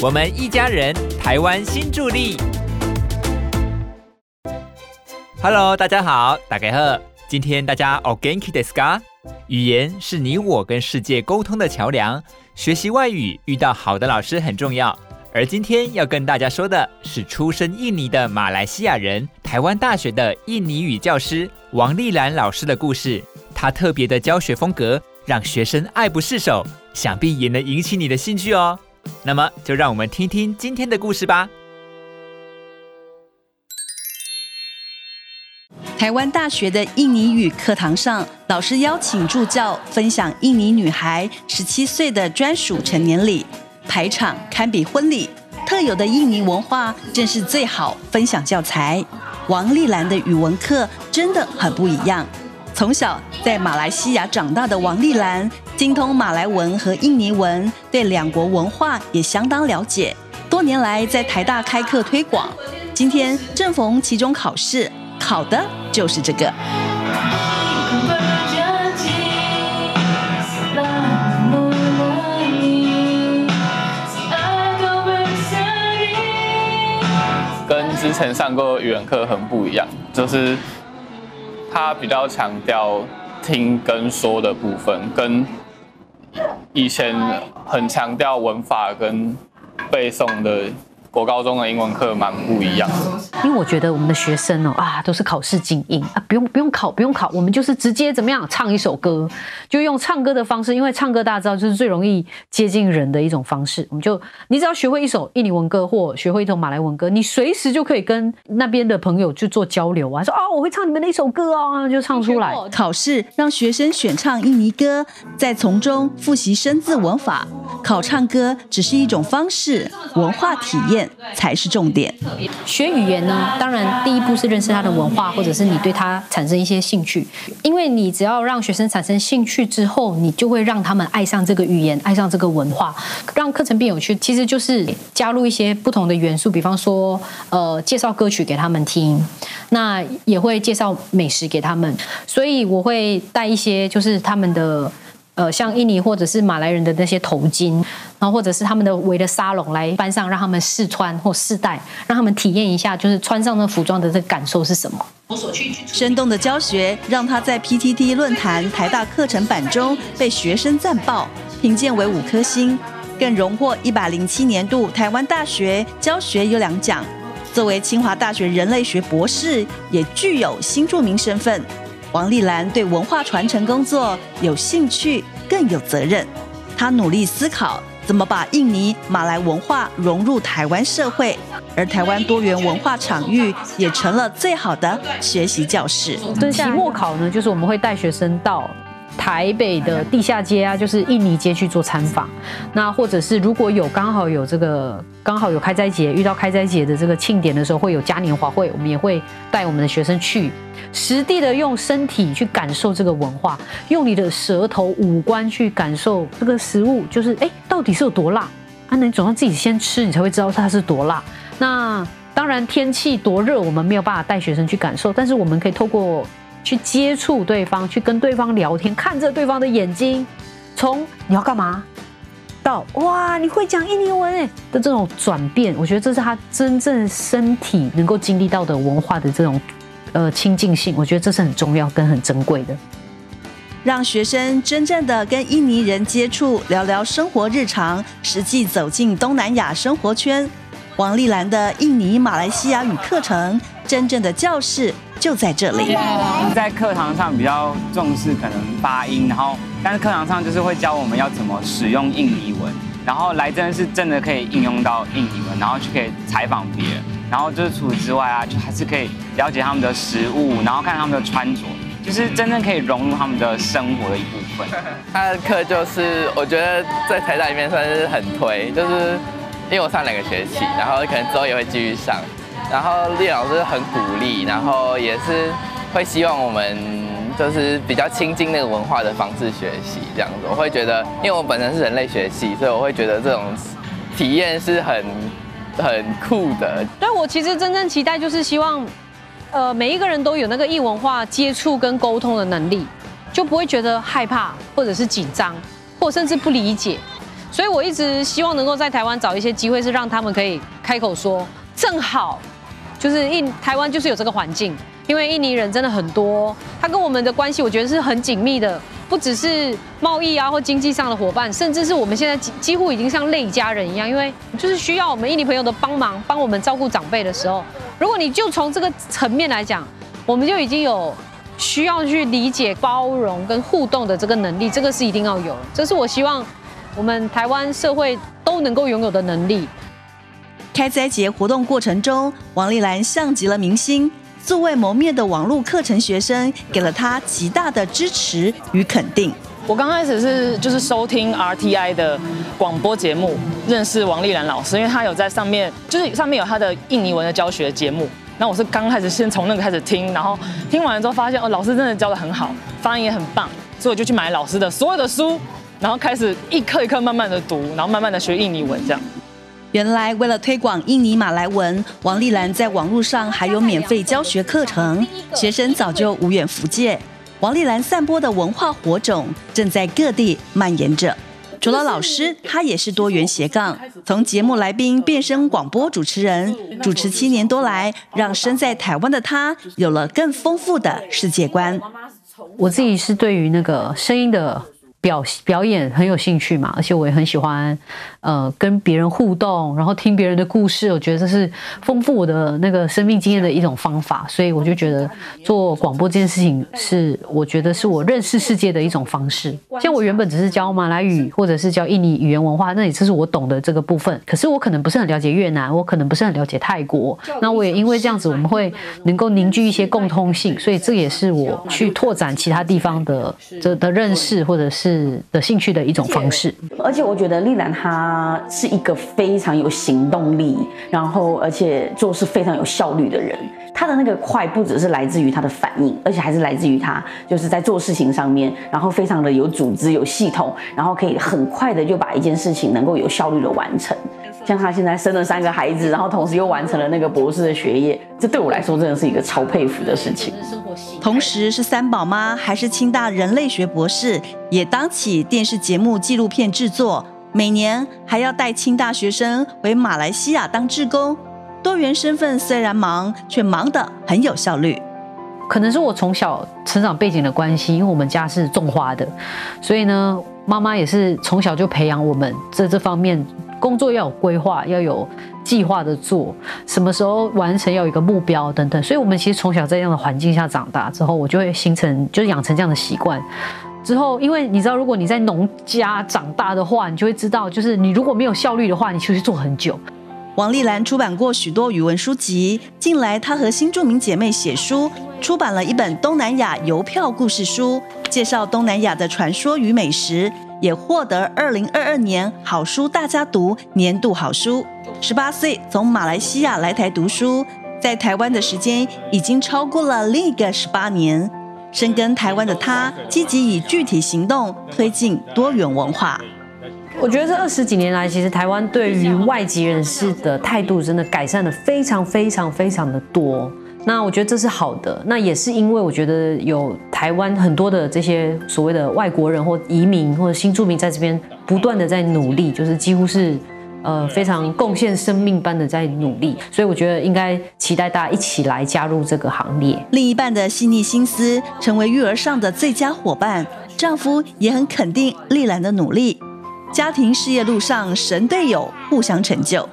我们一家人，台湾新助力。Hello，大家好，大家好。今天大家 o g a n k i d e s k a 语言是你我跟世界沟通的桥梁。学习外语遇到好的老师很重要。而今天要跟大家说的是，出身印尼的马来西亚人，台湾大学的印尼语教师王丽兰老师的故事。她特别的教学风格，让学生爱不释手，想必也能引起你的兴趣哦。那么，就让我们听听今天的故事吧。台湾大学的印尼语课堂上，老师邀请助教分享印尼女孩十七岁的专属成年礼，排场堪比婚礼，特有的印尼文化正是最好分享教材。王丽兰的语文课真的很不一样。从小在马来西亚长大的王丽兰，精通马来文和印尼文，对两国文化也相当了解。多年来在台大开课推广，今天正逢期中考试。考的就是这个。跟之前上过语文课很不一样，就是他比较强调听跟说的部分，跟以前很强调文法跟背诵的。我高中的英文课蛮不一样的，因为我觉得我们的学生哦啊都是考试精英啊，不用不用考不用考，我们就是直接怎么样唱一首歌，就用唱歌的方式，因为唱歌大家知道就是最容易接近人的一种方式，我们就你只要学会一首印尼文歌或学会一首马来文歌，你随时就可以跟那边的朋友去做交流啊，说哦我会唱你们的一首歌哦，就唱出来。考试让学生选唱印尼歌，再从中复习生字文法，考唱歌只是一种方式，文化体验。才是重点。学语言呢，当然第一步是认识它的文化，或者是你对它产生一些兴趣。因为你只要让学生产生兴趣之后，你就会让他们爱上这个语言，爱上这个文化，让课程变有趣。其实就是加入一些不同的元素，比方说，呃，介绍歌曲给他们听，那也会介绍美食给他们。所以我会带一些，就是他们的。呃，像印尼或者是马来人的那些头巾，然后或者是他们的围的沙龙来班上，让他们试穿或试戴，让他们体验一下，就是穿上那服装的这个感受是什么。生动的教学让他在 PTT 论坛台大课程版中被学生赞爆，评鉴为五颗星，更荣获一百零七年度台湾大学教学优良奖。作为清华大学人类学博士，也具有新著名身份。王丽兰对文化传承工作有兴趣，更有责任。她努力思考怎么把印尼、马来文化融入台湾社会，而台湾多元文化场域也成了最好的学习教室。期末考呢，就是我们会带学生到。台北的地下街啊，就是印尼街去做参访。那或者是如果有刚好有这个刚好有开斋节，遇到开斋节的这个庆典的时候，会有嘉年华会，我们也会带我们的学生去实地的用身体去感受这个文化，用你的舌头五官去感受这个食物，就是哎到底是有多辣啊？你总要自己先吃，你才会知道它是多辣。那当然天气多热，我们没有办法带学生去感受，但是我们可以透过。去接触对方，去跟对方聊天，看着对方的眼睛，从你要干嘛，到哇你会讲印尼文哎的这种转变，我觉得这是他真正身体能够经历到的文化的这种呃亲近性，我觉得这是很重要跟很珍贵的。让学生真正的跟印尼人接触，聊聊生活日常，实际走进东南亚生活圈。王丽兰的印尼马来西亚语课程，真正的教室。就在这里，在课堂上比较重视可能发音，然后但是课堂上就是会教我们要怎么使用印尼文，然后来真的是真的可以应用到印尼文，然后就可以采访别人，然后就是除此之外啊，就还是可以了解他们的食物，然后看他们的穿着，就是真正可以融入他们的生活的一部分。他的课就是我觉得在台大里面算是很推，就是因为我上两个学期，然后可能之后也会继续上。然后厉老师很鼓励，然后也是会希望我们就是比较亲近那个文化的方式学习这样子。我会觉得，因为我本身是人类学系，所以我会觉得这种体验是很很酷的。但我其实真正期待就是希望，呃，每一个人都有那个异文化接触跟沟通的能力，就不会觉得害怕或者是紧张，或甚至不理解。所以我一直希望能够在台湾找一些机会，是让他们可以开口说。正好就是印台湾就是有这个环境，因为印尼人真的很多，他跟我们的关系我觉得是很紧密的，不只是贸易啊或经济上的伙伴，甚至是我们现在几几乎已经像类家人一样，因为就是需要我们印尼朋友的帮忙，帮我们照顾长辈的时候，如果你就从这个层面来讲，我们就已经有需要去理解、包容跟互动的这个能力，这个是一定要有，这是我希望我们台湾社会都能够拥有的能力。开斋节活动过程中，王丽兰像极了明星，素未谋面的网络课程学生给了她极大的支持与肯定。我刚开始是就是收听 RTI 的广播节目，认识王丽兰老师，因为她有在上面，就是上面有她的印尼文的教学节目。那我是刚开始先从那个开始听，然后听完了之后发现哦，老师真的教的很好，发音也很棒，所以我就去买老师的所有的书，然后开始一课一课慢慢的读，然后慢慢的学印尼文这样。原来为了推广印尼马来文，王丽兰在网络上还有免费教学课程，学生早就无远弗届。王丽兰散播的文化火种正在各地蔓延着。除了老师，她也是多元斜杠，从节目来宾变身广播主持人，主持七年多来，让身在台湾的她有了更丰富的世界观。我自己是对于那个声音的。表表演很有兴趣嘛，而且我也很喜欢，呃，跟别人互动，然后听别人的故事，我觉得这是丰富我的那个生命经验的一种方法，所以我就觉得做广播这件事情是，我觉得是我认识世界的一种方式。像我原本只是教马来语或者是教印尼语言文化，那也这是我懂的这个部分。可是我可能不是很了解越南，我可能不是很了解泰国，那我也因为这样子，我们会能够凝聚一些共通性，所以这也是我去拓展其他地方的这的认识或者是。是的兴趣的一种方式，而且我觉得丽兰她是一个非常有行动力，然后而且做事非常有效率的人。她的那个快不只是来自于她的反应，而且还是来自于她就是在做事情上面，然后非常的有组织、有系统，然后可以很快的就把一件事情能够有效率的完成。像她现在生了三个孩子，然后同时又完成了那个博士的学业，这对我来说真的是一个超佩服的事情。同时是三宝妈，还是清大人类学博士，也当起电视节目纪录片制作，每年还要带清大学生回马来西亚当志工。多元身份虽然忙，却忙得很有效率。可能是我从小成长背景的关系，因为我们家是种花的，所以呢，妈妈也是从小就培养我们在这方面。工作要有规划，要有计划的做，什么时候完成要有一个目标等等。所以，我们其实从小在这样的环境下长大之后，我就会形成，就是养成这样的习惯。之后，因为你知道，如果你在农家长大的话，你就会知道，就是你如果没有效率的话，你就会做很久。王丽兰出版过许多语文书籍，近来她和新著名姐妹写书，出版了一本东南亚邮票故事书，介绍东南亚的传说与美食。也获得二零二二年好书大家读年度好书。十八岁从马来西亚来台读书，在台湾的时间已经超过了另一个十八年。深耕台湾的他，积极以具体行动推进多元文化。我觉得这二十几年来，其实台湾对于外籍人士的态度真的改善的非常非常非常的多。那我觉得这是好的，那也是因为我觉得有台湾很多的这些所谓的外国人或移民或者新住民在这边不断的在努力，就是几乎是呃非常贡献生命般的在努力，所以我觉得应该期待大家一起来加入这个行列。另一半的细腻心思，成为育儿上的最佳伙伴，丈夫也很肯定丽兰的努力，家庭事业路上神队友，互相成就。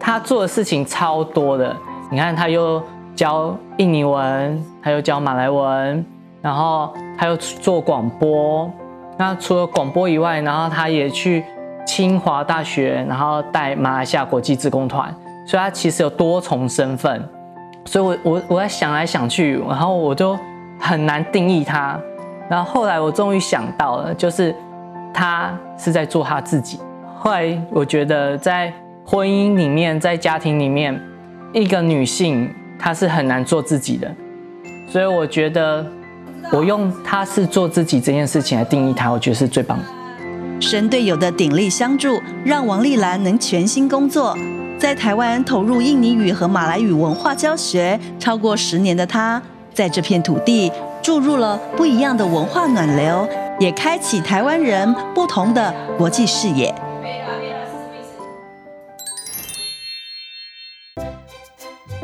他做的事情超多的，你看他又。教印尼文，他又教马来文，然后他又做广播。那除了广播以外，然后他也去清华大学，然后带马来西亚国际志工团。所以他其实有多重身份。所以我我我在想来想去，然后我就很难定义他。然后后来我终于想到了，就是他是在做他自己。后来我觉得在婚姻里面，在家庭里面，一个女性。她是很难做自己的，所以我觉得我用他是做自己这件事情来定义他，我觉得是最棒的。神队友的鼎力相助，让王丽兰能全心工作。在台湾投入印尼语和马来语文化教学超过十年的她，在这片土地注入了不一样的文化暖流，也开启台湾人不同的国际视野。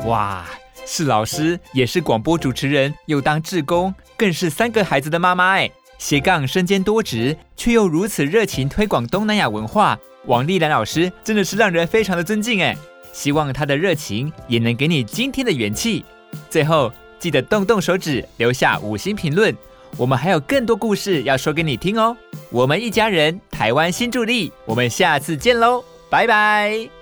哇，是老师，也是广播主持人，又当志工，更是三个孩子的妈妈哎。斜杠身兼多职，却又如此热情推广东南亚文化。王丽兰老师真的是让人非常的尊敬哎，希望她的热情也能给你今天的元气。最后记得动动手指留下五星评论，我们还有更多故事要说给你听哦。我们一家人，台湾新助力，我们下次见喽，拜拜。